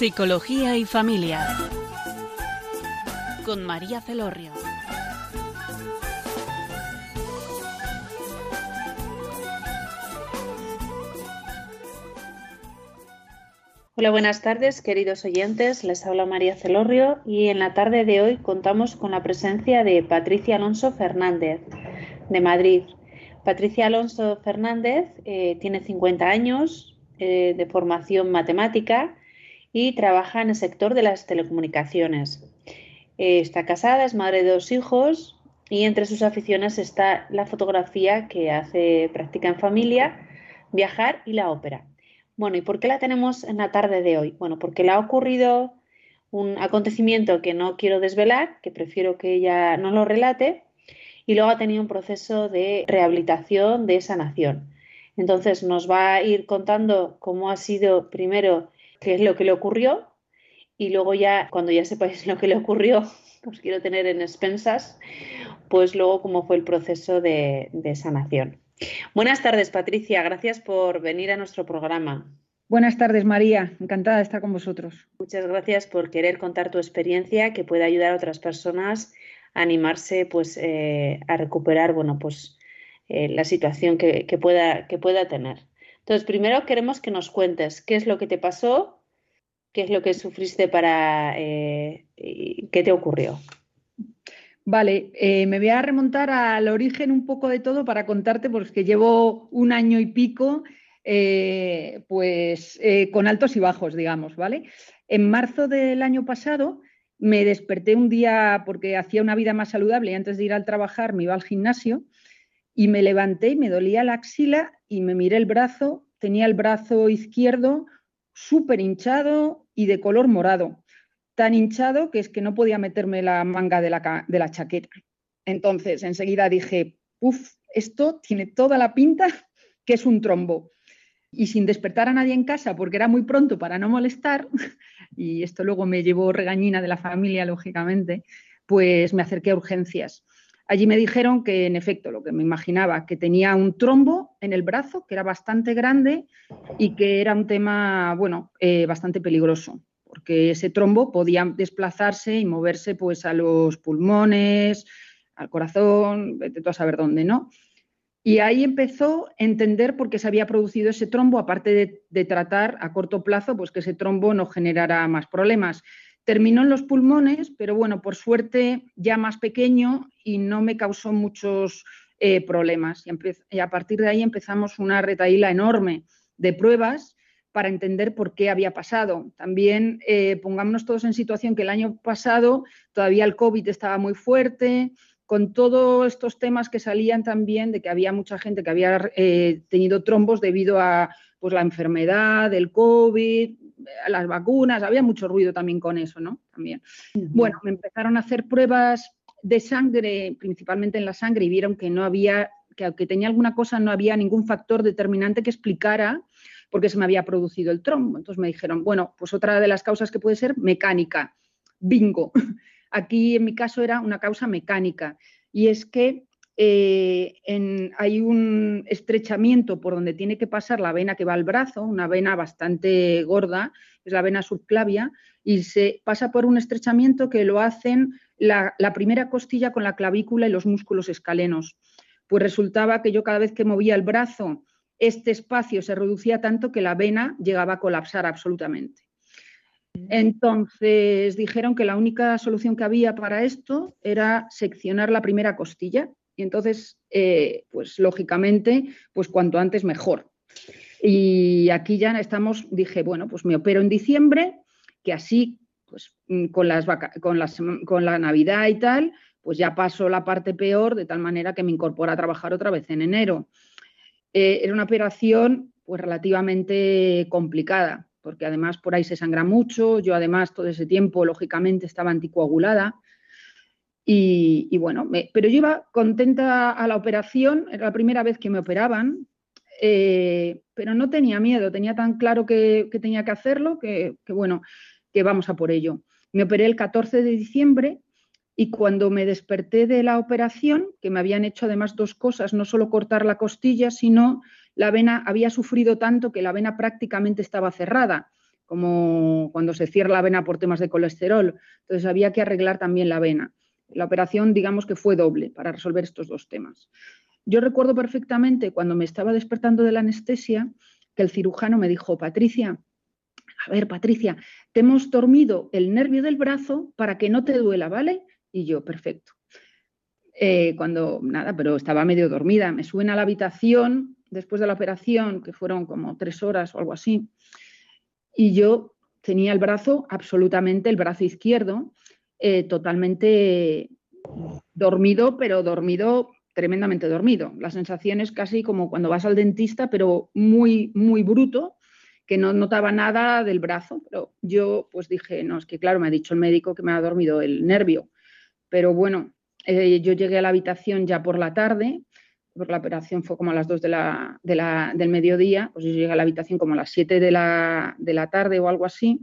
Psicología y Familia. Con María Celorrio. Hola, buenas tardes, queridos oyentes. Les habla María Celorrio y en la tarde de hoy contamos con la presencia de Patricia Alonso Fernández, de Madrid. Patricia Alonso Fernández eh, tiene 50 años eh, de formación matemática y trabaja en el sector de las telecomunicaciones. Eh, está casada, es madre de dos hijos y entre sus aficiones está la fotografía que hace práctica en familia, viajar y la ópera. Bueno, ¿y por qué la tenemos en la tarde de hoy? Bueno, porque le ha ocurrido un acontecimiento que no quiero desvelar, que prefiero que ella no lo relate, y luego ha tenido un proceso de rehabilitación, de sanación. Entonces nos va a ir contando cómo ha sido primero qué es lo que le ocurrió y luego ya cuando ya sepáis lo que le ocurrió, os quiero tener en expensas, pues luego cómo fue el proceso de, de sanación. Buenas tardes, Patricia. Gracias por venir a nuestro programa. Buenas tardes, María. Encantada de estar con vosotros. Muchas gracias por querer contar tu experiencia que puede ayudar a otras personas a animarse pues, eh, a recuperar bueno, pues, eh, la situación que, pueda, que pueda tener. Entonces, primero queremos que nos cuentes qué es lo que te pasó, qué es lo que sufriste para... Eh, qué te ocurrió. Vale, eh, me voy a remontar al origen un poco de todo para contarte, porque llevo un año y pico, eh, pues con altos y bajos, digamos, ¿vale? En marzo del año pasado me desperté un día porque hacía una vida más saludable y antes de ir al trabajar me iba al gimnasio y me levanté y me dolía la axila y me miré el brazo, tenía el brazo izquierdo súper hinchado y de color morado tan hinchado que es que no podía meterme la manga de la, chaqueta. Entonces, enseguida dije, uff, esto tiene toda la pinta que es un trombo. Y sin despertar a nadie en casa, porque era muy pronto para no molestar, y esto luego me llevó regañina de la familia, lógicamente, pues me acerqué a urgencias. Allí me dijeron que, en efecto, lo que me imaginaba, que tenía un trombo en el brazo, que era bastante grande y que era un tema, bueno, eh, bastante peligroso porque ese trombo podía desplazarse y moverse pues a los pulmones, al corazón, vete tú a saber dónde, ¿no? Y ahí empezó a entender por qué se había producido ese trombo, aparte de, tratar a corto plazo, pues que ese trombo no generara más problemas. Terminó en los pulmones, pero bueno, por suerte ya más pequeño y no me causó muchos eh, problemas. Y, a partir de ahí empezamos una retaíla enorme de pruebas para entender por qué había pasado. También eh, pongámonos todos en situación que el año pasado todavía el COVID estaba muy fuerte, con todos estos temas que salían también de que había mucha gente que había eh, tenido trombos debido a pues, la enfermedad, el COVID, a las vacunas, había mucho ruido también con eso, ¿no? También. Bueno, me empezaron a hacer pruebas de sangre, principalmente en la sangre, y vieron que no había, que aunque tenía alguna cosa, no había ningún factor determinante que explicara porque se me había producido el trombo. Entonces me dijeron, bueno, pues otra de las causas que puede ser mecánica. Bingo. Aquí en mi caso era una causa mecánica y es que eh, hay un estrechamiento por donde tiene que pasar la vena que va al brazo, una vena bastante gorda, es la vena subclavia, y se pasa por un estrechamiento que lo hacen la, la primera costilla con la clavícula y los músculos escalenos. Pues resultaba que yo cada vez que movía el brazo este espacio se reducía tanto que la vena llegaba a colapsar absolutamente. Entonces dijeron que la única solución que había para esto era seccionar la primera costilla y entonces, eh, pues lógicamente, pues cuanto antes mejor. Y aquí ya estamos, dije, bueno, pues me opero en diciembre, que así, pues mm, con, las con, las, con la Navidad y tal, pues ya paso la parte peor, de tal manera que me incorpora a trabajar otra vez en enero. Eh, era una operación pues relativamente complicada, porque además por ahí se sangra mucho, yo además todo ese tiempo lógicamente estaba anticoagulada y, bueno, pero yo iba contenta a la operación, era la primera vez que me operaban, eh, pero no tenía miedo, tenía tan claro que, tenía que hacerlo que, que bueno, que vamos a por ello. Me operé el 14 de diciembre y cuando me desperté de la operación, que me habían hecho además dos cosas, no solo cortar la costilla, sino la vena había sufrido tanto que la vena prácticamente estaba cerrada, como cuando se cierra la vena por temas de colesterol. Entonces había que arreglar también la vena. La operación, digamos que fue doble para resolver estos dos temas. Yo recuerdo perfectamente cuando me estaba despertando de la anestesia que el cirujano me dijo, Patricia, a ver, Patricia, te hemos dormido el nervio del brazo para que no te duela, ¿vale? Y yo, perfecto. Eh, cuando, nada, pero estaba medio dormida, me suben a la habitación después de la operación, que fueron como tres horas o algo así, y yo tenía el brazo, absolutamente el brazo izquierdo, eh, totalmente dormido, pero dormido, tremendamente dormido. La sensación es casi como cuando vas al dentista, pero muy, muy bruto, que no notaba nada del brazo. Pero yo pues dije, no, es que claro, me ha dicho el médico que me ha dormido el nervio. Pero bueno, eh, yo llegué a la habitación ya por la tarde, porque la operación fue como a las 2 de la, del mediodía, pues yo llegué a la habitación como a las 7 de la, de la tarde o algo así,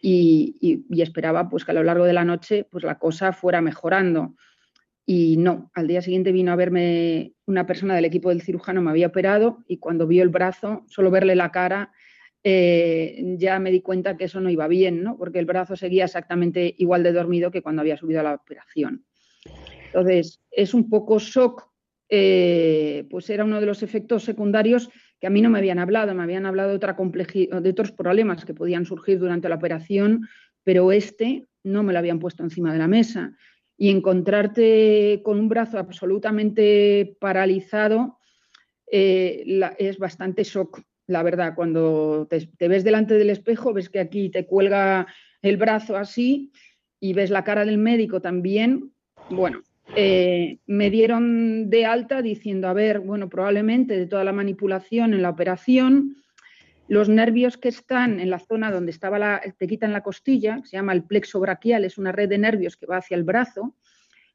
y, esperaba pues que a lo largo de la noche pues la cosa fuera mejorando. Y no, al día siguiente vino a verme una persona del equipo del cirujano, me había operado y cuando vio el brazo, solo verle la cara, eh, ya me di cuenta que eso no iba bien, ¿no? porque el brazo seguía exactamente igual de dormido que cuando había subido a la operación. Entonces, es un poco shock, eh, pues era uno de los efectos secundarios que a mí no me habían hablado, me habían hablado de, otros problemas que podían surgir durante la operación, pero este no me lo habían puesto encima de la mesa. Y encontrarte con un brazo absolutamente paralizado eh, es bastante shock, la verdad. Cuando te, ves delante del espejo, ves que aquí te cuelga el brazo así y ves la cara del médico también. Bueno, eh, me dieron de alta diciendo, a ver, bueno, probablemente de toda la manipulación en la operación, los nervios que están en la zona donde estaba la, te quitan la costilla, se llama el plexo braquial, es una red de nervios que va hacia el brazo,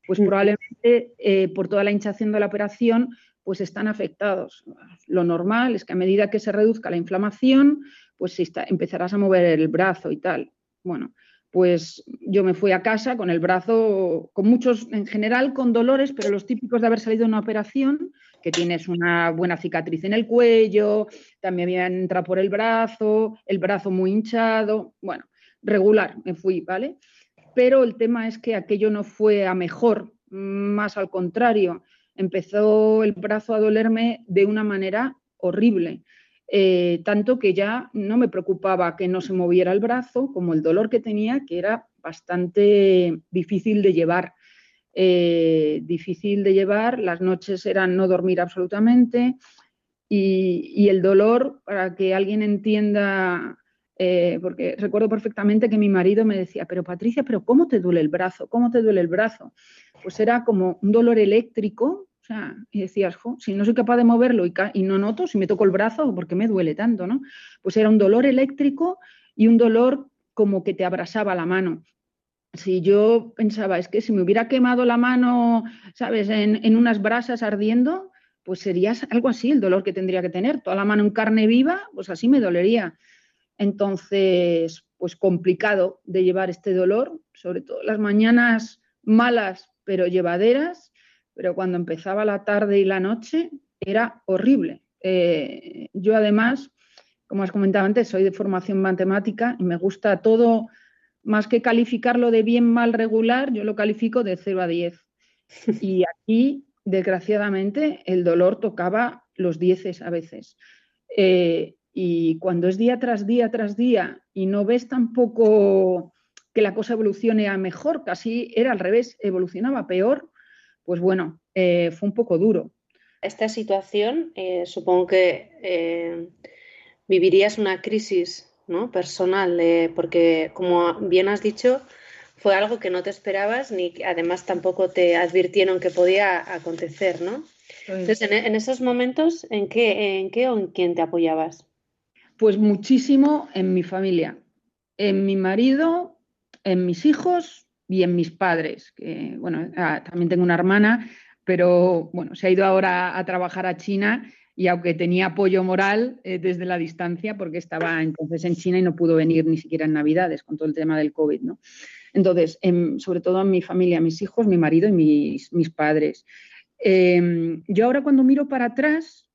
pues probablemente eh, por toda la hinchación de la operación, pues están afectados. Lo normal es que a medida que se reduzca la inflamación, pues empezarás a mover el brazo y tal. Bueno, pues yo me fui a casa con el brazo, con muchos, en general con dolores, pero los típicos de haber salido de una operación, que tienes una buena cicatriz en el cuello, también había entrado por el brazo, el brazo muy hinchado, bueno, regular me fui, ¿vale? Pero el tema es que aquello no fue a mejor, más al contrario, empezó el brazo a dolerme de una manera horrible. Eh, tanto que ya no me preocupaba que no se moviera el brazo, como el dolor que tenía, que era bastante difícil de llevar. Eh, difícil de llevar, las noches eran no dormir absolutamente y, el dolor, para que alguien entienda, eh, porque recuerdo perfectamente que mi marido me decía, pero Patricia, pero ¿cómo te duele el brazo? ¿Cómo te duele el brazo? Pues era como un dolor eléctrico o sea, y decías, si no soy capaz de moverlo y, no noto, si me toco el brazo, ¿por qué me duele tanto? ¿no? Pues era un dolor eléctrico y un dolor como que te abrasaba la mano. Si yo pensaba, es que si me hubiera quemado la mano, ¿sabes?, en, unas brasas ardiendo, pues sería algo así el dolor que tendría que tener. Toda la mano en carne viva, pues así me dolería. Entonces, pues complicado de llevar este dolor, sobre todo las mañanas malas pero llevaderas pero cuando empezaba la tarde y la noche era horrible. Eh, yo además, como has comentado antes, soy de formación matemática y me gusta todo, más que calificarlo de bien, mal, regular, yo lo califico de 0 a 10. Y aquí, desgraciadamente, el dolor tocaba los dieces a veces. Eh, y cuando es día tras día tras día y no ves tampoco que la cosa evolucione a mejor, casi era al revés, evolucionaba peor, pues bueno, eh, fue un poco duro. Esta situación, eh, supongo que eh, vivirías una crisis ¿no? personal, porque como bien has dicho, fue algo que no te esperabas ni además tampoco te advirtieron que podía acontecer, ¿no? Entonces, en, esos momentos, ¿en qué, ¿en qué o en quién te apoyabas? Pues muchísimo en mi familia, en mi marido, en mis hijos y en mis padres, que bueno, ah, también tengo una hermana, pero bueno, se ha ido ahora a trabajar a China y aunque tenía apoyo moral eh, desde la distancia, porque estaba entonces en China y no pudo venir ni siquiera en Navidades con todo el tema del COVID, ¿no? Entonces, sobre todo en mi familia, mis hijos, mi marido y mis, mis padres. Em, yo ahora cuando miro para atrás,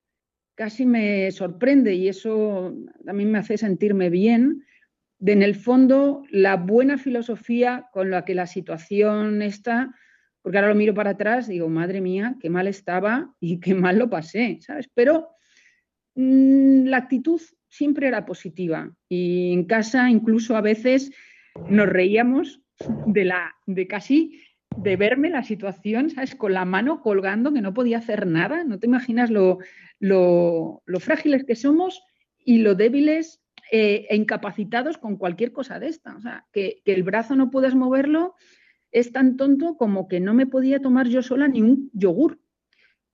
casi me sorprende y eso también me hace sentirme bien, de, en el fondo, la buena filosofía con la que la situación está, porque ahora lo miro para atrás digo, madre mía, qué mal estaba y qué mal lo pasé, ¿sabes? Pero mm, la actitud siempre era positiva y en casa incluso a veces nos reíamos de la de casi de verme la situación, ¿sabes? Con la mano colgando, que no podía hacer nada. No te imaginas lo, lo, frágiles que somos y lo débiles e incapacitados con cualquier cosa de esta. O sea, que, que, el brazo no puedes moverlo es tan tonto como que no me podía tomar yo sola ni un yogur.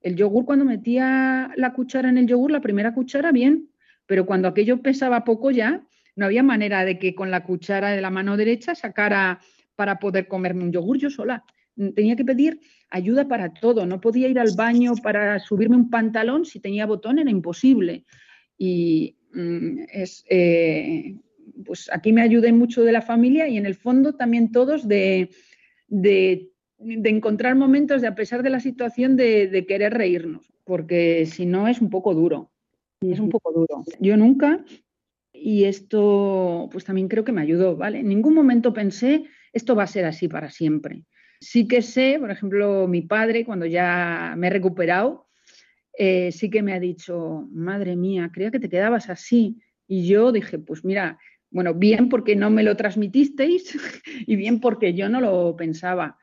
El yogur, cuando metía la cuchara en el yogur, la primera cuchara, bien, pero cuando aquello pesaba poco ya, no había manera de que con la cuchara de la mano derecha sacara para poder comerme un yogur yo sola. Tenía que pedir ayuda para todo. No podía ir al baño para subirme un pantalón si tenía botón, era imposible. Y mm, es, eh, pues aquí me ayudé mucho de la familia y en el fondo también todos de, de, encontrar momentos de, a pesar de la situación, de, de querer reírnos, porque si no es un poco duro. Es un poco duro. Yo nunca, y esto pues también creo que me ayudó, ¿vale? En ningún momento pensé esto va a ser así para siempre. Sí que sé, por ejemplo, mi padre, cuando ya me he recuperado, eh, sí que me ha dicho, madre mía, creía que te quedabas así. Y yo dije, pues mira, bueno, bien porque no me lo transmitisteis y bien porque yo no lo pensaba,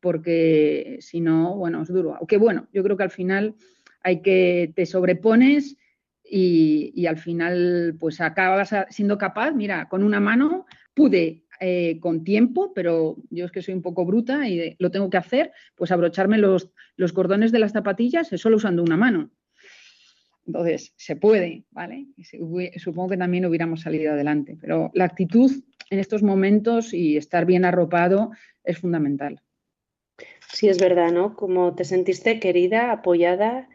porque si no, bueno, es duro. Aunque bueno, yo creo que al final hay que, te sobrepones y, y al final pues acabas siendo capaz, mira, con una mano pude eh, con tiempo, pero yo es que soy un poco bruta y lo tengo que hacer, pues abrocharme los, los cordones de las zapatillas solo usando una mano. Entonces, se puede, ¿vale? Supongo que también hubiéramos salido adelante, pero la actitud en estos momentos y estar bien arropado es fundamental. Sí, es verdad, ¿no? Como te sentiste querida, apoyada,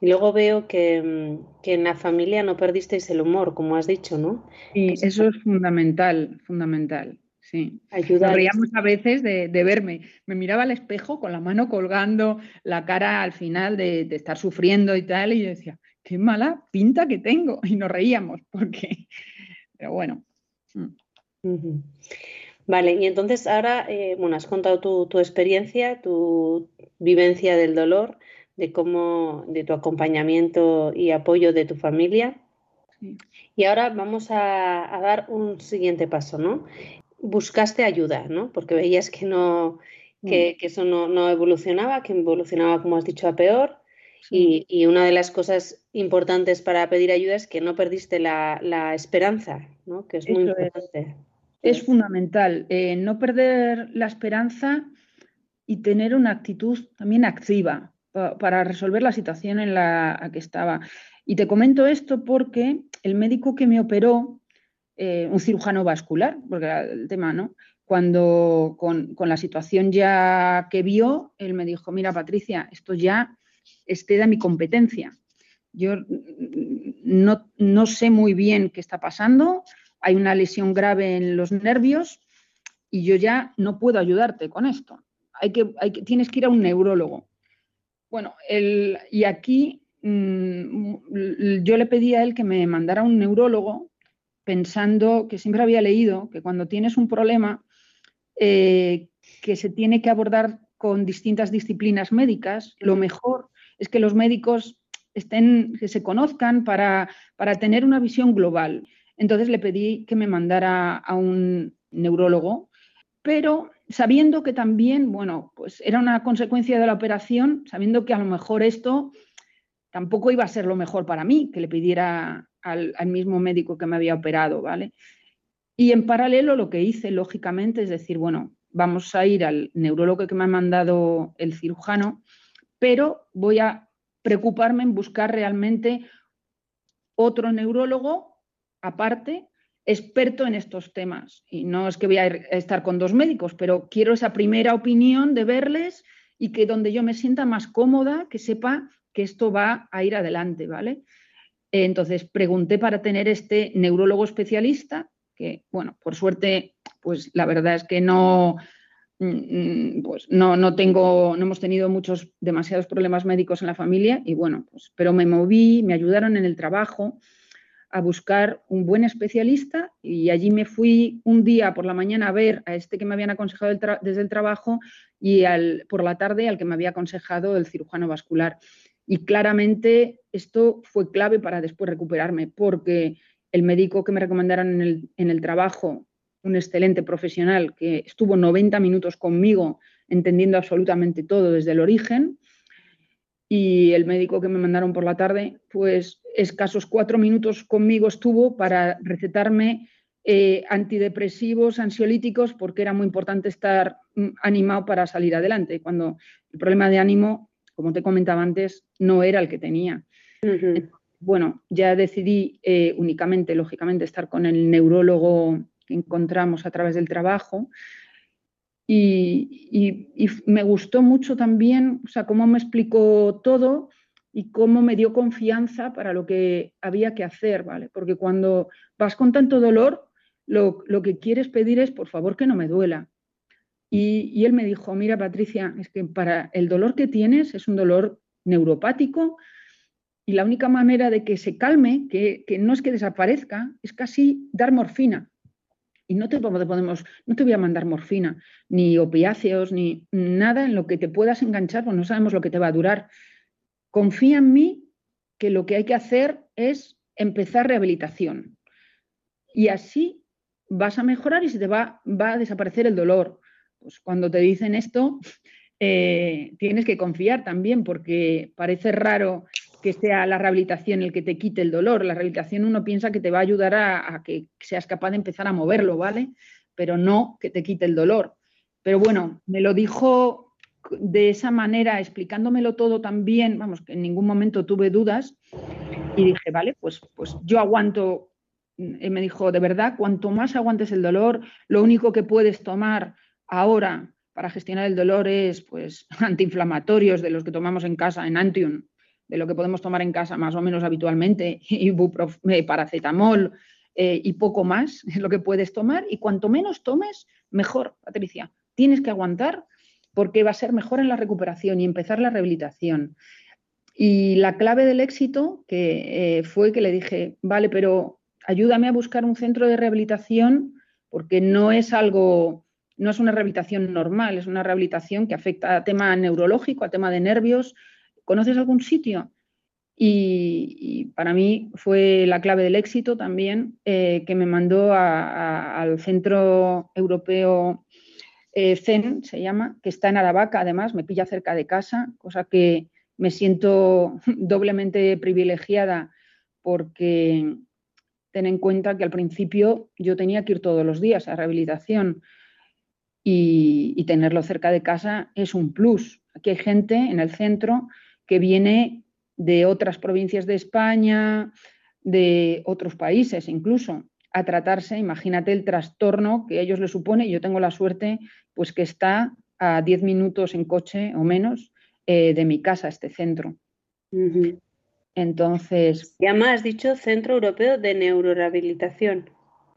y luego veo que, que en la familia no perdisteis el humor, como has dicho, ¿no? Sí, eso es fundamental, fundamental. Sí, Nos reíamos a veces de, verme. Me miraba al espejo con la mano colgando, la cara al final de, estar sufriendo y tal, y yo decía, qué mala pinta que tengo. Y nos reíamos, porque, pero bueno. Vale, y entonces ahora, eh, bueno, has contado tu, experiencia, tu vivencia del dolor, de cómo, de tu acompañamiento y apoyo de tu familia. Y ahora vamos a, a, dar un siguiente paso, ¿no? Buscaste ayuda, ¿no? Porque veías que no, que, mm. eso no, evolucionaba, que evolucionaba, como has dicho, a peor. Y, una de las cosas importantes para pedir ayuda es que no perdiste la, esperanza, ¿no? Que es muy importante. Es, fundamental eh, no perder la esperanza y tener una actitud también activa para resolver la situación en la que estaba. Y te comento esto porque el médico que me operó eh, un cirujano vascular, porque era el tema, ¿no? Cuando con, la situación ya que vio, él me dijo, mira Patricia, esto ya este de mi competencia. Yo no, no, sé muy bien qué está pasando, hay una lesión grave en los nervios y yo ya no puedo ayudarte con esto. Hay que, hay que, tienes que ir a un neurólogo. Bueno, el, y aquí mm, yo le pedí a él que me mandara un neurólogo pensando que siempre había leído que cuando tienes un problema eh, que se tiene que abordar con distintas disciplinas médicas, lo mejor es que los médicos estén, que se conozcan para, para tener una visión global. Entonces le pedí que me mandara a un neurólogo, pero sabiendo que también, bueno, pues era una consecuencia de la operación, sabiendo que a lo mejor esto tampoco iba a ser lo mejor para mí, que le pidiera al, mismo médico que me había operado, ¿vale? Y en paralelo lo que hice, lógicamente, es decir, bueno, vamos a ir al neurólogo que me ha mandado el cirujano, pero voy a preocuparme en buscar realmente otro neurólogo aparte, experto en estos temas. Y no es que voy a estar con dos médicos, pero quiero esa primera opinión de verles y que donde yo me sienta más cómoda, que sepa que esto va a ir adelante, ¿vale? Entonces pregunté para tener este neurólogo especialista, que, bueno, por suerte, pues la verdad es que no, mm, pues no, no tengo, no hemos tenido muchos, demasiados problemas médicos en la familia y bueno, pues, pero me moví, me ayudaron en el trabajo a buscar un buen especialista y allí me fui un día por la mañana a ver a este que me habían aconsejado desde el trabajo y al, por la tarde al que me había aconsejado el cirujano vascular. Y claramente esto fue clave para después recuperarme, porque el médico que me recomendaron en el, en el trabajo, un excelente profesional que estuvo 90 minutos conmigo entendiendo absolutamente todo desde el origen, y el médico que me mandaron por la tarde, pues escasos cuatro minutos conmigo estuvo para recetarme eh, antidepresivos, ansiolíticos, porque era muy importante estar mm, animado para salir adelante, cuando el problema de ánimo, como te comentaba antes, no era el que tenía. Bueno, ya decidí eh, únicamente, lógicamente, estar con el neurólogo que encontramos a través del trabajo y, me gustó mucho también, o sea, cómo me explicó todo y cómo me dio confianza para lo que había que hacer, ¿vale? Porque cuando vas con tanto dolor, lo, que quieres pedir es, por favor, que no me duela. Y, él me dijo, mira, Patricia, es que para el dolor que tienes es un dolor neuropático y la única manera de que se calme, que, no es que desaparezca, es casi dar morfina y no te podemos, no te voy a mandar morfina, ni opiáceos, ni nada en lo que te puedas enganchar, porque no sabemos lo que te va a durar. Confía en mí que lo que hay que hacer es empezar rehabilitación. Y así vas a mejorar y se te va, va a desaparecer el dolor. Pues cuando te dicen esto, eh, tienes que confiar también, porque parece raro que sea la rehabilitación el que te quite el dolor. La rehabilitación uno piensa que te va a ayudar a, que seas capaz de empezar a moverlo, ¿vale? Pero no que te quite el dolor. Pero bueno, me lo dijo de esa manera, explicándomelo todo también, vamos, que en ningún momento tuve dudas y dije, vale, pues, pues yo aguanto. Y me dijo, de verdad, cuanto más aguantes el dolor, lo único que puedes tomar ahora para gestionar el dolor es pues antiinflamatorios de los que tomamos en casa, en Antium, de lo que podemos tomar en casa más o menos habitualmente, eh, paracetamol eh, y poco más es lo que puedes tomar. Y cuanto menos tomes, mejor, Patricia. Tienes que aguantar porque va a ser mejor en la recuperación y empezar la rehabilitación. Y la clave del éxito eh, fue que le dije, vale, pero ayúdame a buscar un centro de rehabilitación porque no es algo, no es una rehabilitación normal, es una rehabilitación que afecta a tema neurológico, a tema de nervios, ¿conoces algún sitio? Y, para mí fue la clave del éxito también eh, que me mandó al Centro Europeo eh, CEN, se llama, que está en Aravaca, además, me pilla cerca de casa, cosa que me siento doblemente privilegiada porque ten en cuenta que al principio yo tenía que ir todos los días a rehabilitación y, y tenerlo cerca de casa es un plus. Aquí hay gente en el centro que viene de otras provincias de España, de otros países incluso, a tratarse, imagínate el trastorno que a ellos les supone, yo tengo la suerte pues que está a 10 minutos en coche o menos eh, de mi casa, este centro. Entonces. Y además has dicho Centro Europeo de Neurorehabilitación.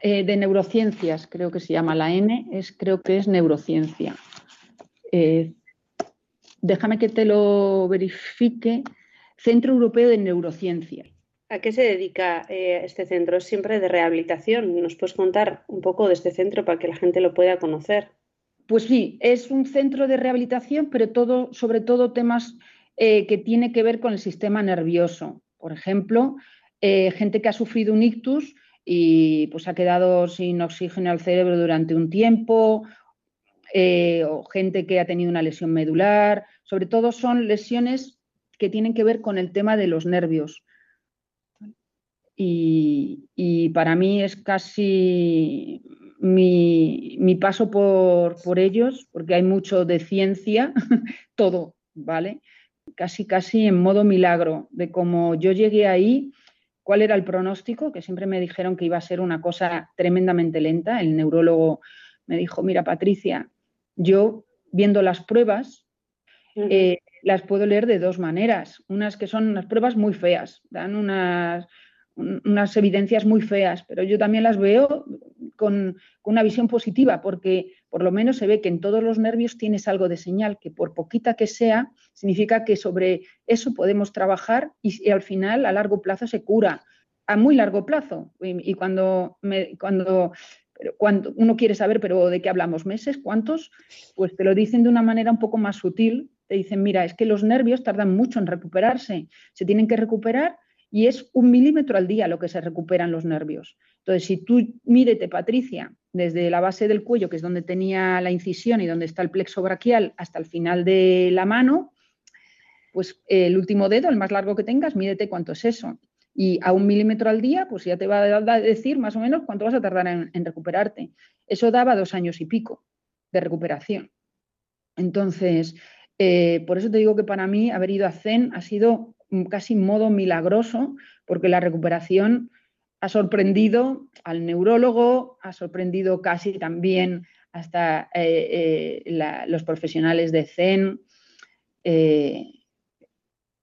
Eh, de neurociencias, creo que se llama la N, es, creo que es neurociencia. Eh, déjame que te lo verifique, Centro Europeo de Neurociencia. ¿A qué se dedica eh, este centro? ¿Es siempre de rehabilitación? ¿Nos puedes contar un poco de este centro para que la gente lo pueda conocer? Pues sí, es un centro de rehabilitación, pero todo, sobre todo temas eh, que tienen que ver con el sistema nervioso. Por ejemplo, eh, gente que ha sufrido un ictus y pues ha quedado sin oxígeno al cerebro durante un tiempo, o gente que ha tenido una lesión medular, sobre todo son lesiones que tienen que ver con el tema de los nervios. Y, para mí es casi mi, paso por, ellos, porque hay mucho de ciencia, todo, ¿vale? Casi, casi en modo milagro, de cómo yo llegué ahí, cuál era el pronóstico, que siempre me dijeron que iba a ser una cosa tremendamente lenta. El neurólogo me dijo, mira, Patricia, yo viendo las pruebas, eh, las puedo leer de dos maneras. Unas que son unas pruebas muy feas, dan unas, unas evidencias muy feas, pero yo también las veo con, una visión positiva, porque por lo menos se ve que en todos los nervios tienes algo de señal, que por poquita que sea, significa que sobre eso podemos trabajar y, al final a largo plazo se cura. a muy largo plazo. Y, cuando, cuando, cuando uno quiere saber, pero ¿de qué hablamos? ¿Meses? ¿Cuántos? Pues te lo dicen de una manera un poco más sutil. Te dicen, mira, es que los nervios tardan mucho en recuperarse, se tienen que recuperar y es un milímetro al día lo que se recuperan los nervios. Entonces, si tú mídete, Patricia, desde la base del cuello, que es donde tenía la incisión y donde está el plexo braquial, hasta el final de la mano, pues el último dedo, el más largo que tengas, mídete cuánto es eso. Y a un milímetro al día, pues ya te va a decir más o menos cuánto vas a tardar en, recuperarte. Eso daba dos años y pico de recuperación. Entonces, eh, por eso te digo que para mí haber ido a Zen ha sido casi modo milagroso, porque la recuperación ha sorprendido al neurólogo, ha sorprendido casi también hasta eh, eh, los profesionales de Zen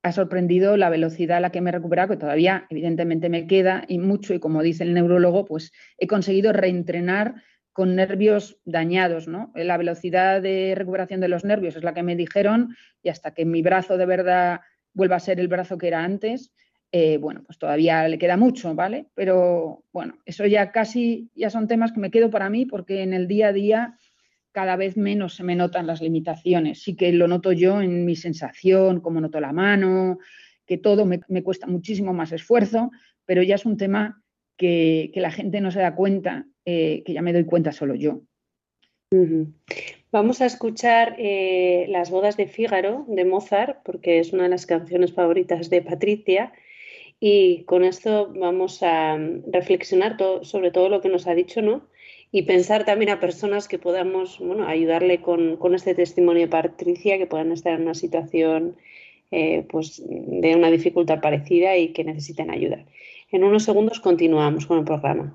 ha sorprendido la velocidad a la que me he recuperado, que todavía evidentemente me queda y mucho, y como dice el neurólogo, pues he conseguido reentrenar con nervios dañados, ¿no? La velocidad de recuperación de los nervios es la que me dijeron y hasta que mi brazo de verdad vuelva a ser el brazo que era antes, eh, bueno, pues todavía le queda mucho, ¿vale? Pero bueno, eso ya casi, ya son temas que me quedo para mí porque en el día a día cada vez menos se me notan las limitaciones. Sí que lo noto yo en mi sensación, como noto la mano, que todo me, cuesta muchísimo más esfuerzo, pero ya es un tema que, la gente no se da cuenta, eh, que ya me doy cuenta solo yo. Vamos a escuchar eh, Las bodas de Fígaro de Mozart, porque es una de las canciones favoritas de Patricia. Y con esto vamos a reflexionar sobre todo lo que nos ha dicho, ¿no? y pensar también a personas que podamos bueno, ayudarle con, este testimonio de Patricia, que puedan estar en una situación eh, pues, de una dificultad parecida y que necesiten ayuda. En unos segundos continuamos con el programa.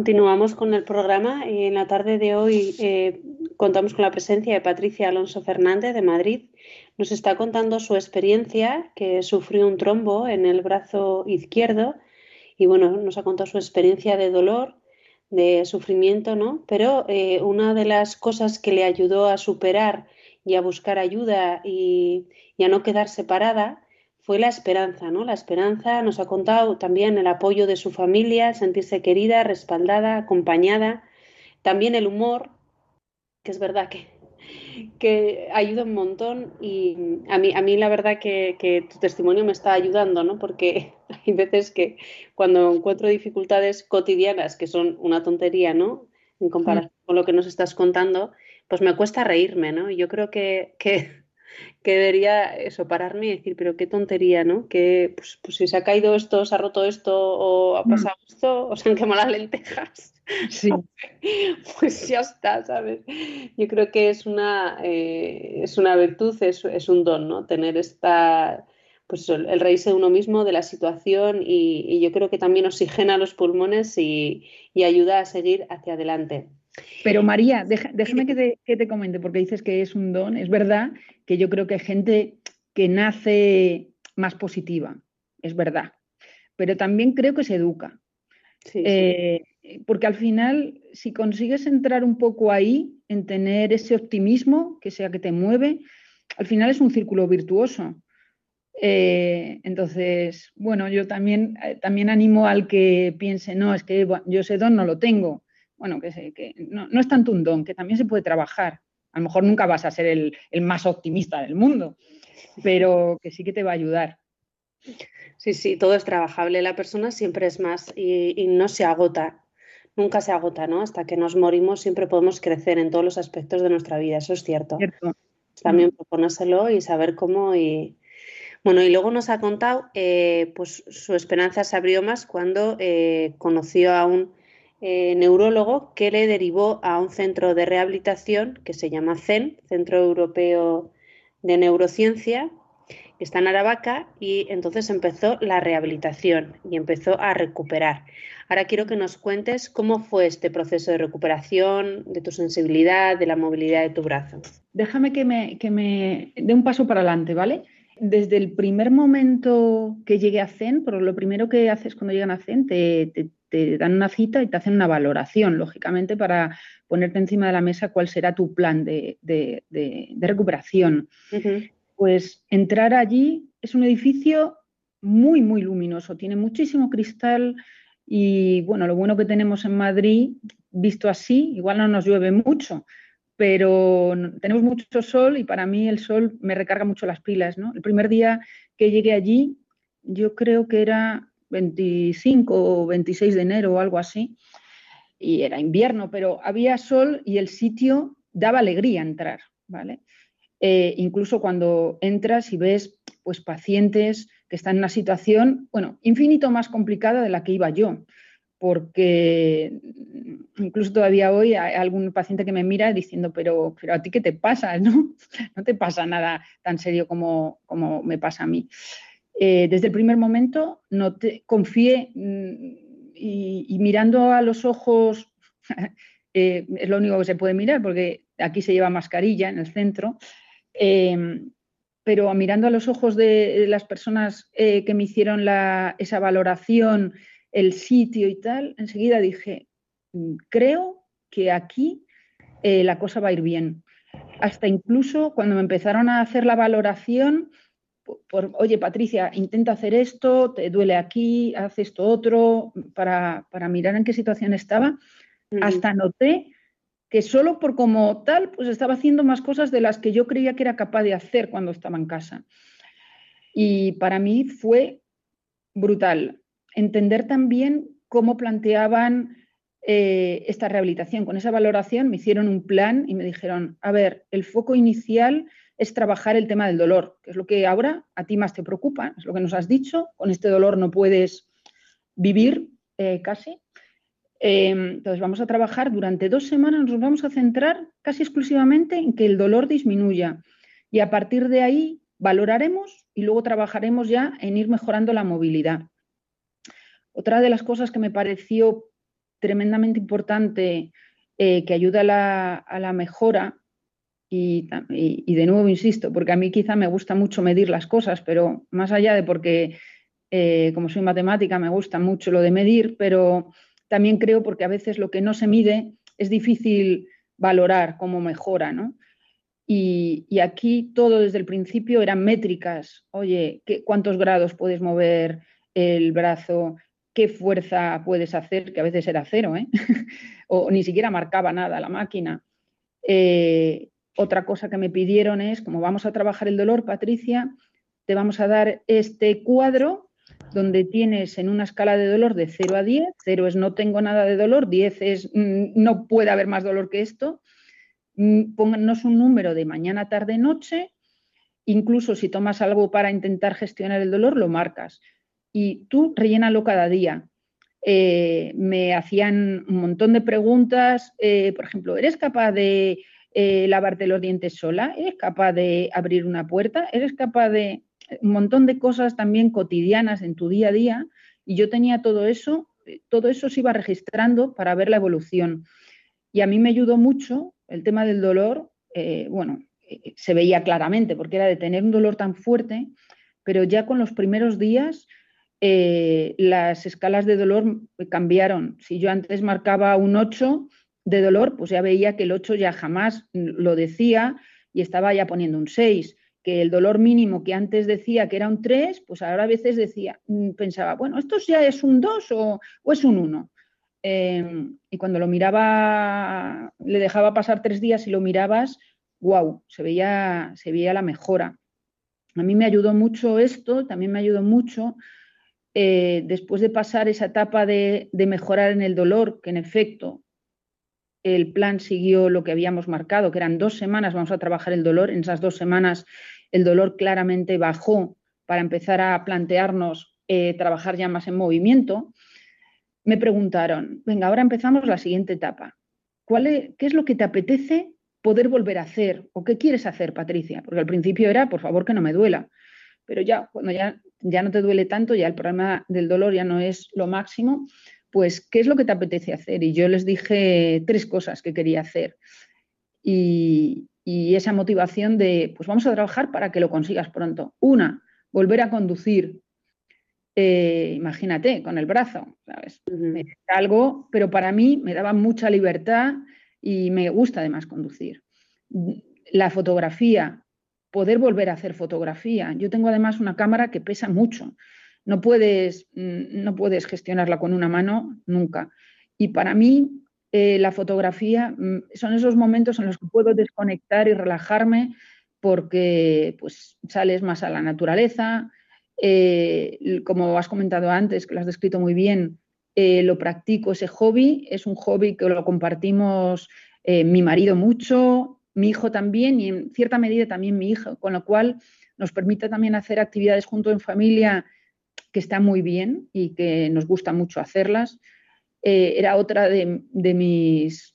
Continuamos con el programa en la tarde de hoy eh, contamos con la presencia de Patricia Alonso Fernández de Madrid. Nos está contando su experiencia, que sufrió un trombo en el brazo izquierdo y bueno, nos ha contado su experiencia de dolor, de sufrimiento, ¿no? Pero eh, una de las cosas que le ayudó a superar y a buscar ayuda y, y a no quedar separada fue la esperanza, ¿no? La esperanza nos ha contado también el apoyo de su familia, sentirse querida, respaldada, acompañada, también el humor, que es verdad que, que ayuda un montón y a mí, a mí la verdad que, tu testimonio me está ayudando, ¿no? Porque hay veces que cuando encuentro dificultades cotidianas, que son una tontería, ¿no? En comparación con lo que nos estás contando, pues me cuesta reírme, ¿no? Yo creo que, que que debería eso, pararme y decir, pero qué tontería, ¿no? Que pues, pues si se ha caído esto, se ha roto esto o ha mm. pasado esto o se han quemado las lentejas. Sí. pues ya está, ¿sabes? Yo creo que es una, eh, es una virtud, es, es, un don, ¿no? Tener esta, pues el, reírse de uno mismo, de la situación y, yo creo que también oxigena los pulmones y, y ayuda a seguir hacia adelante. Pero María, déjame que te, comente, porque dices que es un don. Es verdad que yo creo que hay gente que nace más positiva, es verdad. Pero también creo que se educa. Eh, porque al final, si consigues entrar un poco ahí, en tener ese optimismo, que sea que te mueve, al final es un círculo virtuoso. Eh, entonces, bueno, yo también, eh, también animo al que piense, no, es que yo ese don no lo tengo bueno, que, que no, es tanto un don, que también se puede trabajar. A lo mejor nunca vas a ser el, más optimista del mundo, pero que sí que te va a ayudar. Sí, sí, todo es trabajable. La persona siempre es más y, no se agota. Nunca se agota, ¿no? Hasta que nos morimos siempre podemos crecer en todos los aspectos de nuestra vida, eso es cierto. También mm. proponérselo y saber cómo y, bueno, y luego nos ha contado, eh, pues su esperanza se abrió más cuando eh, conoció a un eh, neurólogo que le derivó a un centro de rehabilitación que se llama CEN, Centro Europeo de Neurociencia, que está en Aravaca, y entonces empezó la rehabilitación y empezó a recuperar. Ahora quiero que nos cuentes cómo fue este proceso de recuperación, de tu sensibilidad, de la movilidad de tu brazo. Déjame que me, dé un paso para adelante, ¿vale? desde el primer momento que llegué a CEN, pero lo primero que haces cuando llegan a CEN, te dan una cita y te hacen una valoración, lógicamente, para ponerte encima de la mesa cuál será tu plan de, recuperación. Pues entrar allí es un edificio muy, muy luminoso, tiene muchísimo cristal y bueno, lo bueno que tenemos en Madrid, visto así, igual no nos llueve mucho, pero tenemos mucho sol y para mí el sol me recarga mucho las pilas. ¿no? El primer día que llegué allí, yo creo que era 25 o 26 de enero o algo así, y era invierno, pero había sol y el sitio daba alegría entrar, ¿vale? Eh, incluso cuando entras y ves pues, pacientes que están en una situación, bueno, infinito más complicada de la que iba yo, porque incluso todavía hoy hay algún paciente que me mira diciendo, pero, pero a ti qué te pasa, ¿no? No te pasa nada tan serio como, como me pasa a mí. Eh, desde el primer momento no confié mm, y, mirando a los ojos, eh, es lo único que se puede mirar porque aquí se lleva mascarilla en el centro, em, pero mirando a los ojos de las personas eh, que me hicieron esa valoración, el sitio y tal, enseguida dije, mm, creo que aquí la cosa va a ir bien. Hasta incluso cuando me empezaron a hacer la valoración, oye, Patricia, intenta hacer esto, te duele aquí, haz esto otro, para, mirar en qué situación estaba, hasta noté que solo por como tal, pues estaba haciendo más cosas de las que yo creía que era capaz de hacer cuando estaba en casa. Y para mí fue brutal entender también cómo planteaban eh, esta rehabilitación. Con esa valoración me hicieron un plan y me dijeron, a ver, el foco inicial es trabajar el tema del dolor, que es lo que ahora a ti más te preocupa, es lo que nos has dicho, con este dolor no puedes vivir eh, casi. Em, entonces vamos a trabajar durante dos semanas, nos vamos a centrar casi exclusivamente en que el dolor disminuya y a partir de ahí valoraremos y luego trabajaremos ya en ir mejorando la movilidad. Otra de las cosas que me pareció tremendamente importante eh, que ayuda a la mejora y, de nuevo insisto, porque a mí quizá me gusta mucho medir las cosas, pero más allá de porque, eh, como soy matemática, me gusta mucho lo de medir, pero también creo porque a veces lo que no se mide es difícil valorar cómo mejora, ¿no? Y, aquí todo desde el principio eran métricas. Oye, ¿qué, ¿cuántos grados puedes mover el brazo? ¿Qué fuerza puedes hacer? Que a veces era cero, ¿eh? o ni siquiera marcaba nada la máquina. Eh, otra cosa que me pidieron es, como vamos a trabajar el dolor, Patricia, te vamos a dar este cuadro donde tienes en una escala de dolor de 0 a 10, 0 es no tengo nada de dolor, 10 es mm, no puede haber más dolor que esto, mm, pónganos un número de mañana, tarde, noche incluso si tomas algo para intentar gestionar el dolor, lo marcas. Y tú rellénalo cada día. Eh, me hacían un montón de preguntas, eh, por ejemplo, ¿eres capaz de eh, lavarte los dientes sola? ¿Eres capaz de abrir una puerta? ¿Eres capaz de un montón de cosas también cotidianas en tu día a día? Y yo tenía todo eso, todo eso se iba registrando para ver la evolución. Y a mí me ayudó mucho el tema del dolor, bueno, se veía claramente porque era de tener un dolor tan fuerte, pero ya con los primeros días eh, las escalas de dolor cambiaron. Si yo antes marcaba un 8 de dolor, pues ya veía que el 8 ya jamás lo decía y estaba ya poniendo un 6. Que el dolor mínimo que antes decía que era un 3, pues ahora a veces decía, mm, pensaba, bueno, ¿esto ya es un 2 o, es un 1? Em, y cuando lo miraba, le dejaba pasar tres días y lo mirabas, wow, se veía, se veía la mejora. A mí me ayudó mucho esto, también me ayudó mucho eh, después de pasar esa etapa de, mejorar en el dolor, que en efecto el plan siguió lo que habíamos marcado, que eran dos semanas, vamos a trabajar el dolor, en esas dos semanas el dolor claramente bajó para empezar a plantearnos eh, trabajar ya más en movimiento, me preguntaron, venga, ahora empezamos la siguiente etapa. ¿Cuál ¿Qué es lo que te apetece poder volver a hacer? ¿O qué quieres hacer, Patricia? Porque al principio era, por favor, que no me duela. Pero ya, cuando ya ya no te duele tanto, ya el problema del dolor ya no es lo máximo, pues, ¿qué es lo que te apetece hacer? Y yo les dije tres cosas que quería hacer. Y, esa motivación de, pues vamos a trabajar para que lo consigas pronto. Una, volver a conducir. Eh, imagínate, con el brazo, ¿sabes? Algo, pero para mí me daba mucha libertad y me gusta además conducir. La fotografía, poder volver a hacer fotografía. Yo tengo además una cámara que pesa mucho. No puedes, mm, no puedes gestionarla con una mano nunca. Y para mí eh, la fotografía mm, son esos momentos en los que puedo desconectar y relajarme porque pues, sales más a la naturaleza. Eh, como has comentado antes, que lo has descrito muy bien, eh, lo practico, ese hobby. Es un hobby que lo compartimos mi marido mucho, mi hijo también y en cierta medida también mi hija, con lo cual nos permite también hacer actividades junto en familia que está muy bien y que nos gusta mucho hacerlas. Eh, era otra de, mis,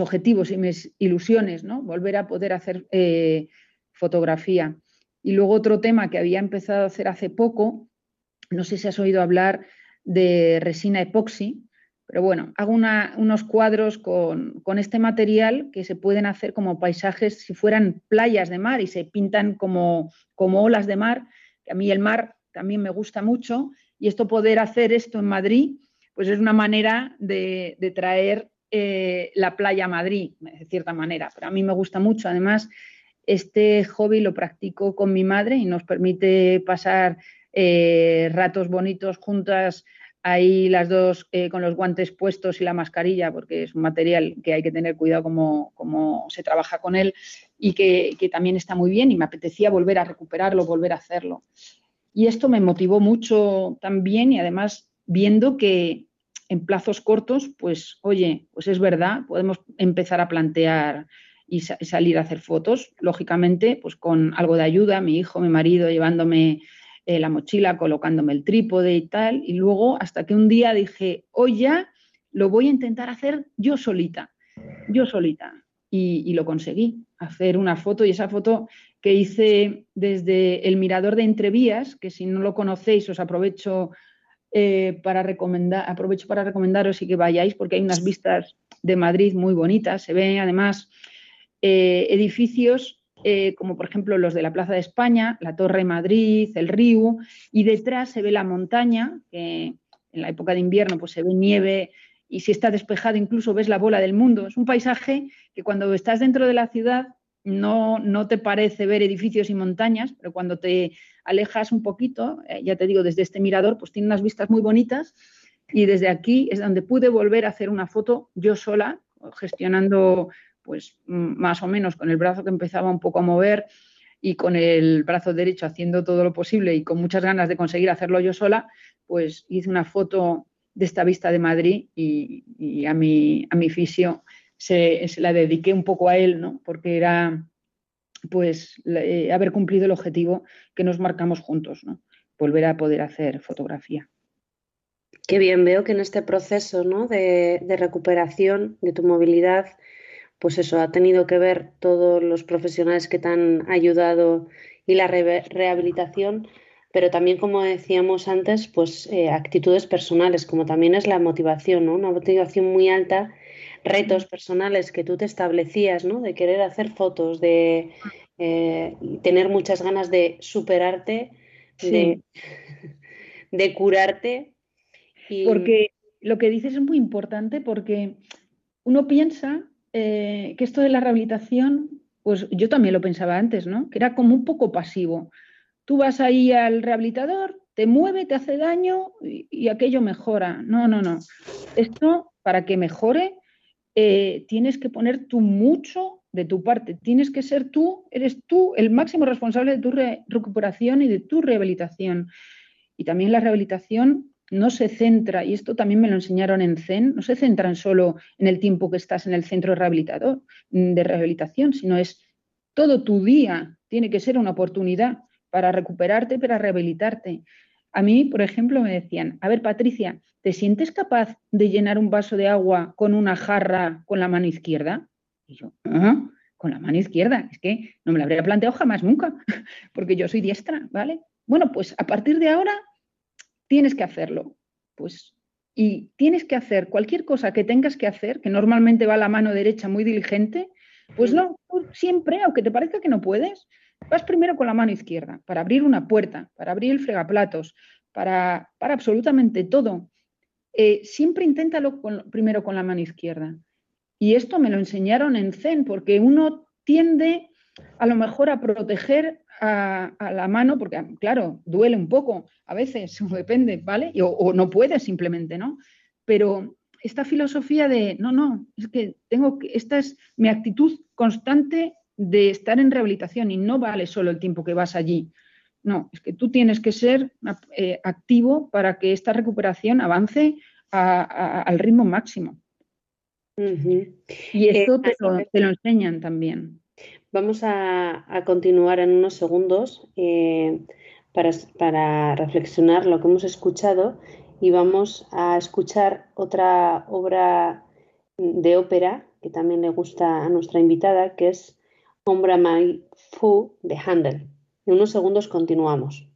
objetivos y mis ilusiones, ¿no? Volver a poder hacer eh, fotografía. Y luego otro tema que había empezado a hacer hace poco, no sé si has oído hablar de resina epoxi, pero bueno, hago unos cuadros con, este material que se pueden hacer como paisajes si fueran playas de mar y se pintan como, como olas de mar, que a mí el mar también me gusta mucho, y esto poder hacer esto en Madrid, pues es una manera de, traer eh, la playa a Madrid, de cierta manera. Pero a mí me gusta mucho. Además, este hobby lo practico con mi madre y nos permite pasar eh, ratos bonitos juntas ahí las dos eh, con los guantes puestos y la mascarilla, porque es un material que hay que tener cuidado cómo, se trabaja con él y que, también está muy bien y me apetecía volver a recuperarlo, volver a hacerlo. Y esto me motivó mucho también y además viendo que en plazos cortos, pues oye, pues es verdad, podemos empezar a plantear y salir a hacer fotos, lógicamente, pues con algo de ayuda, mi hijo, mi marido llevándome eh, la mochila, colocándome el trípode y tal. Y luego hasta que un día dije, hoy ya lo voy a intentar hacer yo solita, yo solita. Y, lo conseguí, hacer una foto y esa foto que hice desde el mirador de Entrevías, que si no lo conocéis os aprovecho eh, para recomendar, aprovecho para recomendaros y que vayáis porque hay unas vistas de Madrid muy bonitas. Se ven además eh, edificios eh, como por ejemplo los de la Plaza de España, la Torre Madrid, el río, y detrás se ve la montaña, que en la época de invierno pues se ve nieve y si está despejado incluso ves la bola del mundo. Es un paisaje que cuando estás dentro de la ciudad no, no te parece ver edificios y montañas, pero cuando te alejas un poquito, eh, ya te digo, desde este mirador, pues tiene unas vistas muy bonitas y desde aquí es donde pude volver a hacer una foto yo sola, gestionando pues más o menos con el brazo que empezaba un poco a mover y con el brazo derecho haciendo todo lo posible y con muchas ganas de conseguir hacerlo yo sola, pues hice una foto de esta vista de Madrid y, a, mi, a mi fisio se, la dediqué un poco a él, ¿no? porque era pues eh, haber cumplido el objetivo que nos marcamos juntos, ¿no? Volver a poder hacer fotografía. Qué bien, veo que en este proceso ¿no? de, recuperación de tu movilidad, pues eso, ha tenido que ver todos los profesionales que te han ayudado y la rehabilitación, pero también, como decíamos antes, pues eh, actitudes personales, como también es la motivación, ¿no? Una motivación muy alta, retos personales que tú te establecías, ¿no? De querer hacer fotos, de eh, tener muchas ganas de superarte, de, de curarte porque lo que dices es muy importante porque uno piensa eh, que esto de la rehabilitación, pues yo también lo pensaba antes, ¿no? Que era como un poco pasivo. Tú vas ahí al rehabilitador, te mueve, te hace daño y, aquello mejora. No, no, no. Esto, para que mejore, eh, tienes que poner tú mucho de tu parte. Tienes que ser tú, eres tú el máximo responsable de tu recuperación y de tu rehabilitación. Y también la rehabilitación no se centra, y esto también me lo enseñaron en Zen, no se centran solo en el tiempo que estás en el centro mm, de rehabilitación, sino es todo tu día tiene que ser una oportunidad para recuperarte, para rehabilitarte. A mí, por ejemplo, me decían, a ver, Patricia, ¿te sientes capaz de llenar un vaso de agua con una jarra con la mano izquierda? Y yo, ¿Ah? con la mano izquierda, es que no me lo habría planteado jamás nunca, porque yo soy diestra, ¿vale? Bueno, pues a partir de ahora tienes que hacerlo. Pues, y tienes que hacer cualquier cosa que tengas que hacer, que normalmente va a la mano derecha muy diligente, pues no, siempre, aunque te parezca que no puedes, vas primero con la mano izquierda, para abrir una puerta, para abrir el fregaplatos, para, para absolutamente todo. Eh, siempre inténtalo primero con la mano izquierda. Y esto me lo enseñaron en Zen, porque uno tiende a lo mejor a proteger a, la mano, porque claro, duele un poco a veces, depende, ¿vale? O, no puedes simplemente, ¿no? Pero esta filosofía de, no, no, es que tengo que, esta es mi actitud constante de estar en rehabilitación y no vale solo el tiempo que vas allí. No, es que tú tienes que ser eh, activo para que esta recuperación avance al ritmo máximo. Y esto eh, te lo enseñan también. Vamos a, continuar en unos segundos eh, para, reflexionar lo que hemos escuchado y vamos a escuchar otra obra de ópera que también le gusta a nuestra invitada, que es Ombra Mai Fu de Handel. En unos segundos continuamos.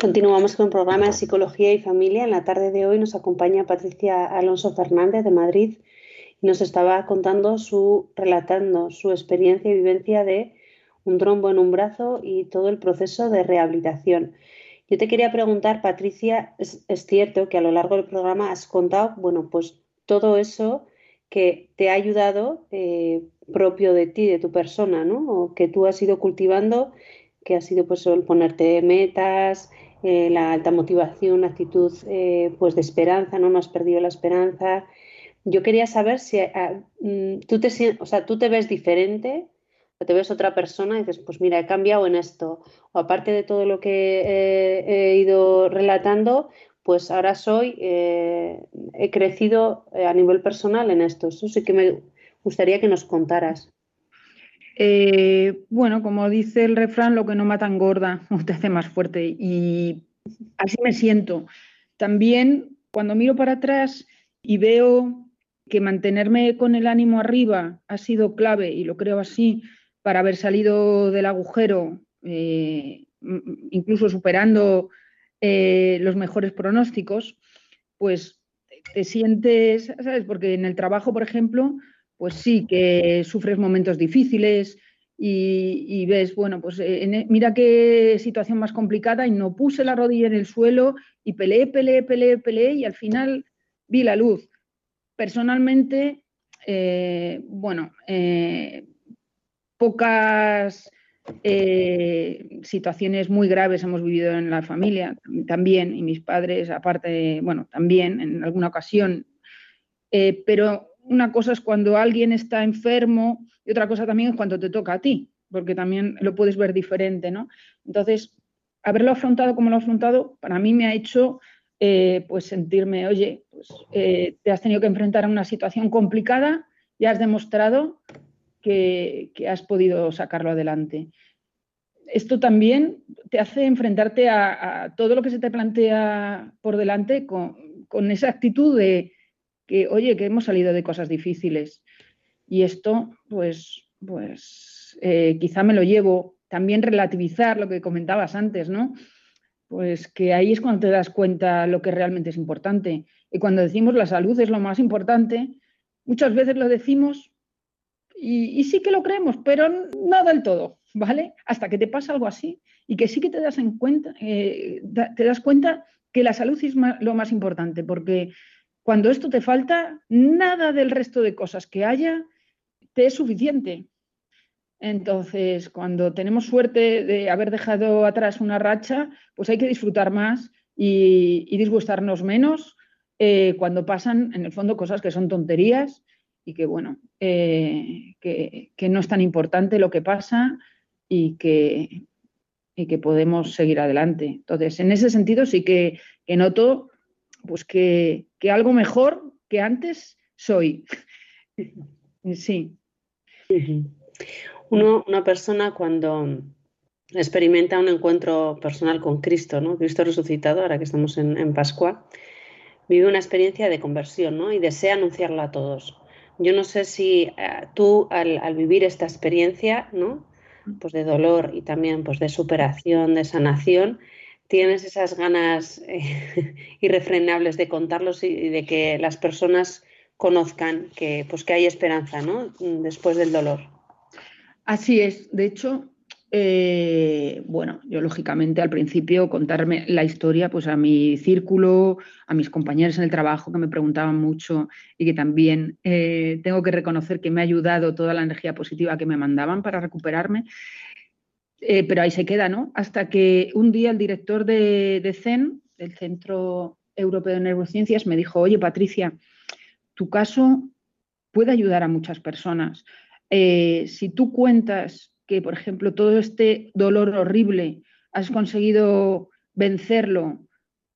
Continuamos con el programa de Psicología y Familia. En la tarde de hoy nos acompaña Patricia Alonso Fernández de Madrid y nos estaba contando su, relatando su experiencia y vivencia de un trombo en un brazo y todo el proceso de rehabilitación. Yo te quería preguntar, Patricia, es, cierto que a lo largo del programa has contado, bueno, pues todo eso que te ha ayudado eh, propio de ti, de tu persona, ¿no? O que tú has ido cultivando, que ha sido pues el ponerte metas, eh, la alta motivación, actitud eh, pues de esperanza, ¿no? No has perdido la esperanza. Yo quería saber si ah, mm, tú, te, o sea, tú te ves diferente o te ves otra persona y dices, pues mira, he cambiado en esto. O aparte de todo lo que he ido relatando, pues ahora soy, eh, he crecido a nivel personal en esto. Eso sí que me gustaría que nos contaras. Eh, bueno, como dice el refrán, lo que no mata engorda o te hace más fuerte. Y así me siento. También cuando miro para atrás y veo que mantenerme con el ánimo arriba ha sido clave, y lo creo así, para haber salido del agujero, eh, incluso superando eh, los mejores pronósticos, pues te sientes, ¿sabes? Porque en el trabajo, por ejemplo, pues sí, que sufres momentos difíciles y, ves, bueno, pues eh, e, mira qué situación más complicada y no puse la rodilla en el suelo y peleé, peleé, peleé, peleé y al final vi la luz. Personalmente, eh, bueno, eh, pocas situaciones muy graves hemos vivido en la familia también, y mis padres, aparte, bueno, también en alguna ocasión, pero una cosa es cuando alguien está enfermo y otra cosa también es cuando te toca a ti, porque también lo puedes ver diferente, ¿no? Entonces, haberlo afrontado como lo he afrontado, para mí me ha hecho eh, pues sentirme, oye, pues, eh, te has tenido que enfrentar a una situación complicada y has demostrado que, has podido sacarlo adelante. Esto también te hace enfrentarte a, todo lo que se te plantea por delante con esa actitud de, que, oye, que hemos salido de cosas difíciles. Y esto, pues, pues eh, quizá me lo llevo. También relativizar lo que comentabas antes, ¿no? Pues que ahí es cuando te das cuenta lo que realmente es importante. Y cuando decimos la salud es lo más importante, muchas veces lo decimos y, sí que lo creemos, pero no del todo, ¿vale? Hasta que te pasa algo así y que sí que te das, en cuenta, eh, te das cuenta que la salud es lo más importante, porque cuando esto te falta, nada del resto de cosas que haya te es suficiente. Entonces, cuando tenemos suerte de haber dejado atrás una racha, pues hay que disfrutar más y, disgustarnos menos eh, cuando pasan, en el fondo, cosas que son tonterías y que, bueno, eh, que, no es tan importante lo que pasa y que, podemos seguir adelante. Entonces, en ese sentido sí que noto pues que, algo mejor que antes soy. Sí. una persona cuando experimenta un encuentro personal con Cristo, ¿no? Cristo resucitado, ahora que estamos en, Pascua, vive una experiencia de conversión ¿no? y desea anunciarla a todos. Yo no sé si eh, tú al, al, vivir esta experiencia ¿no? pues de dolor y también pues de superación, de sanación, tienes esas ganas eh, irrefrenables de contarlos y de que las personas conozcan que, pues, que hay esperanza ¿no? después del dolor. Así es. De hecho, eh, bueno, yo lógicamente al principio contarme la historia pues a mi círculo, a mis compañeros en el trabajo que me preguntaban mucho y que también eh, tengo que reconocer que me ha ayudado toda la energía positiva que me mandaban para recuperarme. Eh, pero ahí se queda, ¿no? Hasta que un día el director de, CEN, del Centro Europeo de Neurociencias, me dijo, oye, Patricia, tu caso puede ayudar a muchas personas. Eh, si tú cuentas que, por ejemplo, todo este dolor horrible has conseguido vencerlo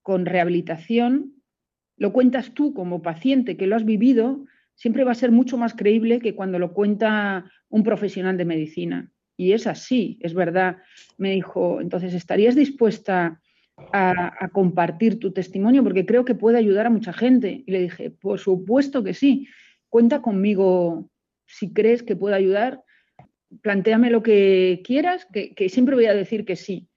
con rehabilitación, lo cuentas tú como paciente que lo has vivido, siempre va a ser mucho más creíble que cuando lo cuenta un profesional de medicina. Y es así, es verdad. Me dijo, entonces, ¿estarías dispuesta a, compartir tu testimonio? Porque creo que puede ayudar a mucha gente. Y le dije, por supuesto que sí. Cuenta conmigo si crees que puede ayudar. Plantéame lo que quieras, que, siempre voy a decir que sí.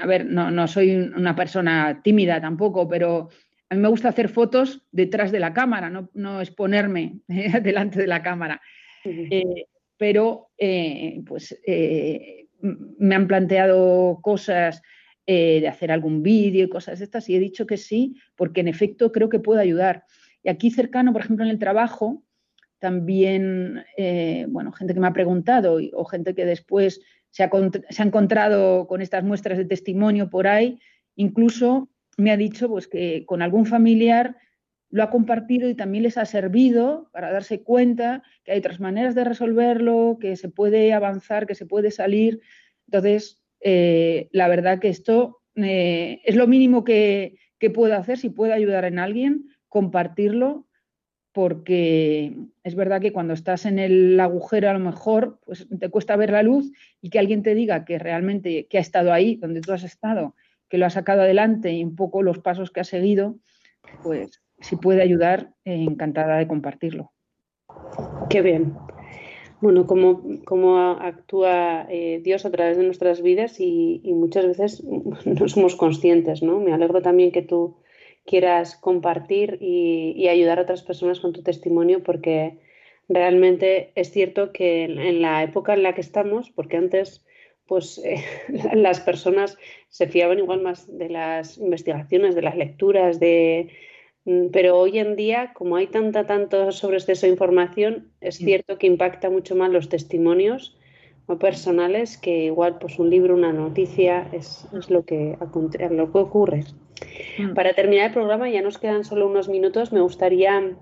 a ver, no, no soy una persona tímida tampoco, pero a mí me gusta hacer fotos detrás de la cámara, no, exponerme delante de la cámara. Eh, pero eh, pues eh, me han planteado cosas de hacer algún vídeo y cosas de estas y he dicho que sí, porque en efecto creo que puedo ayudar. Y aquí cercano, por ejemplo, en el trabajo, también, bueno, gente que me ha preguntado o gente que después se ha, se ha, encontrado con estas muestras de testimonio por ahí, incluso me ha dicho pues, que con algún familiar lo ha compartido y también les ha servido para darse cuenta que hay otras maneras de resolverlo, que se puede avanzar, que se puede salir. Entonces, eh, la verdad que esto eh, es lo mínimo que, puedo hacer, si puedo ayudar en alguien, compartirlo, porque es verdad que cuando estás en el agujero a lo mejor pues te cuesta ver la luz y que alguien te diga que realmente que ha estado ahí donde tú has estado que lo ha sacado adelante y un poco los pasos que ha seguido, pues si puede ayudar, encantada de compartirlo. Qué bien. Bueno, cómo, cómo actúa eh, Dios a través de nuestras vidas y, muchas veces no somos conscientes, ¿no? Me alegro también que tú quieras compartir y, ayudar a otras personas con tu testimonio porque realmente es cierto que en la época en la que estamos, porque antes pues eh, las personas se fiaban igual más de las investigaciones, de las lecturas, de pero hoy en día, como hay tanta, tanto sobre exceso de información, es mm. cierto que impacta mucho más los testimonios personales que igual pues un libro, una noticia es, lo, que, lo que ocurre. Mm. Para terminar el programa, ya nos quedan solo unos minutos, me gustaría,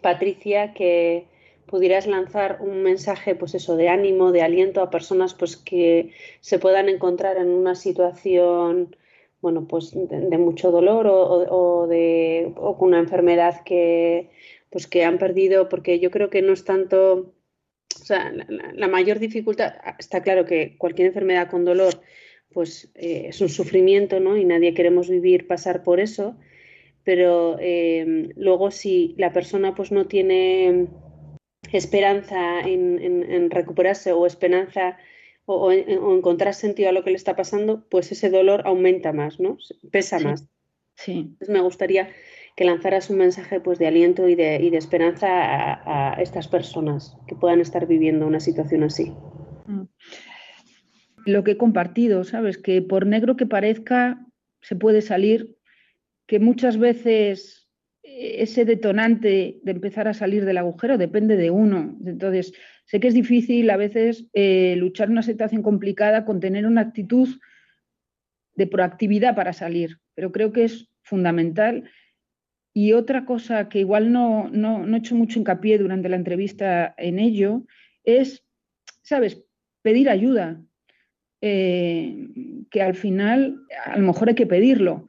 Patricia, que pudieras lanzar un mensaje, pues eso, de ánimo, de aliento a personas pues que se puedan encontrar en una situación, bueno, pues de, mucho dolor o, de o con una enfermedad que pues que han perdido, porque yo creo que no es tanto, o sea, la, mayor dificultad, está claro que cualquier enfermedad con dolor, pues eh, es un sufrimiento, ¿no? Y nadie queremos vivir, pasar por eso, pero eh, luego si la persona pues no tiene esperanza en, recuperarse o esperanza o, encontrar sentido a lo que le está pasando, pues ese dolor aumenta más, ¿no? Pesa más. Sí. Entonces me gustaría que lanzaras un mensaje pues, de aliento y de, y de esperanza a, a, estas personas que puedan estar viviendo una situación así. Mm. Lo que he compartido, ¿sabes? Que por negro que parezca, se puede salir, que muchas veces ese detonante de empezar a salir del agujero depende de uno. Entonces, sé que es difícil a veces eh, luchar una situación complicada con tener una actitud de proactividad para salir, pero creo que es fundamental. Y otra cosa que igual no, no, he hecho mucho hincapié durante la entrevista en ello es, ¿sabes?, pedir ayuda, eh, que al final a lo mejor hay que pedirlo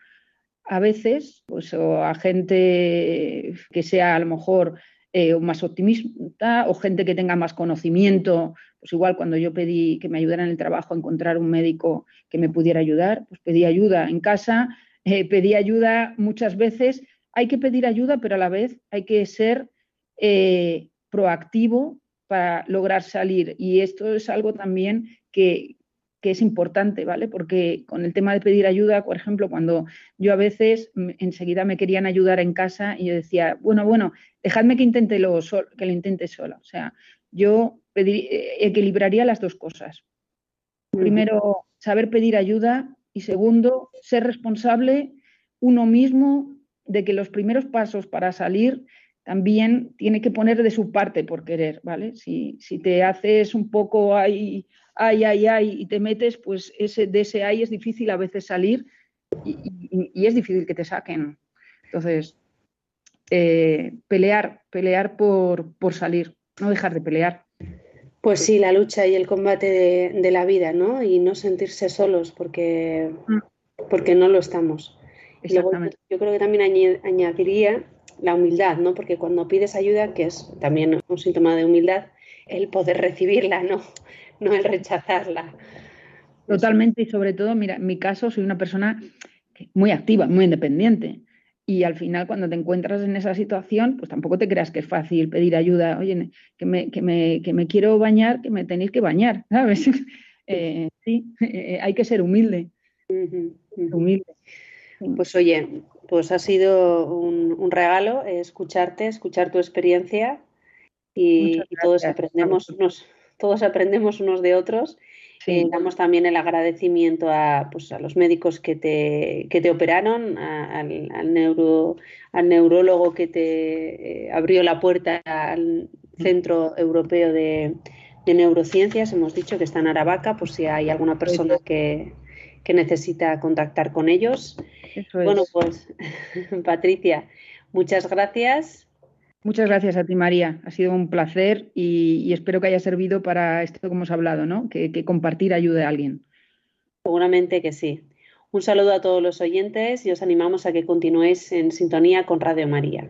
a veces, pues o a gente que sea a lo mejor eh, más optimista o gente que tenga más conocimiento. Pues igual cuando yo pedí que me ayudara en el trabajo a encontrar un médico que me pudiera ayudar, pues pedí ayuda en casa, eh, pedí ayuda muchas veces. Hay que pedir ayuda, pero a la vez hay que ser eh, proactivo para lograr salir. Y esto es algo también que, que es importante, ¿vale? Porque con el tema de pedir ayuda, por ejemplo, cuando yo a veces enseguida me querían ayudar en casa y yo decía, bueno, bueno, dejadme que intente lo que lo intente sola. O sea, yo eh, equilibraría las dos cosas. Primero, saber pedir ayuda y segundo, ser responsable uno mismo de que los primeros pasos para salir también tiene que poner de su parte por querer, ¿vale? Si, si te haces un poco ahí ay, ay, ay, y te metes, pues ese, de ese ay es difícil a veces salir y, es difícil que te saquen. Entonces, eh, pelear, pelear por, por, salir, no dejar de pelear. Pues sí, la lucha y el combate de, la vida, ¿no? Y no sentirse solos porque, mm. porque no lo estamos. Exactamente. yo creo que también añadiría la humildad, ¿no? Porque cuando pides ayuda, que es también un síntoma de humildad, el poder recibirla, ¿no? no el rechazarla. Totalmente y sobre todo, mira, en mi caso soy una persona muy activa, muy independiente. Y al final, cuando te encuentras en esa situación, pues tampoco te creas que es fácil pedir ayuda. Oye, que me, que me, que me quiero bañar, que me tenéis que bañar, ¿sabes? Eh, sí, eh, hay que ser humilde. Humilde. Pues oye, pues ha sido un, regalo escucharte, escuchar tu experiencia y, todos aprendemos unos, todos aprendemos unos de otros. Eh, damos también el agradecimiento a, pues, a los médicos que te, que te operaron, al, neuro, al neurólogo que te eh, abrió la puerta al. Centro Europeo de, Neurociencias. Hemos dicho que está en Aravaca, por si hay alguna persona que, que necesita contactar con ellos. Bueno, pues Patricia, muchas gracias. Muchas gracias a ti, María. Ha sido un placer y, espero que haya servido para esto que hemos hablado, ¿no? Que, que compartir ayude a alguien. Seguramente que sí. Un saludo a todos los oyentes y os animamos a que continuéis en sintonía con Radio María.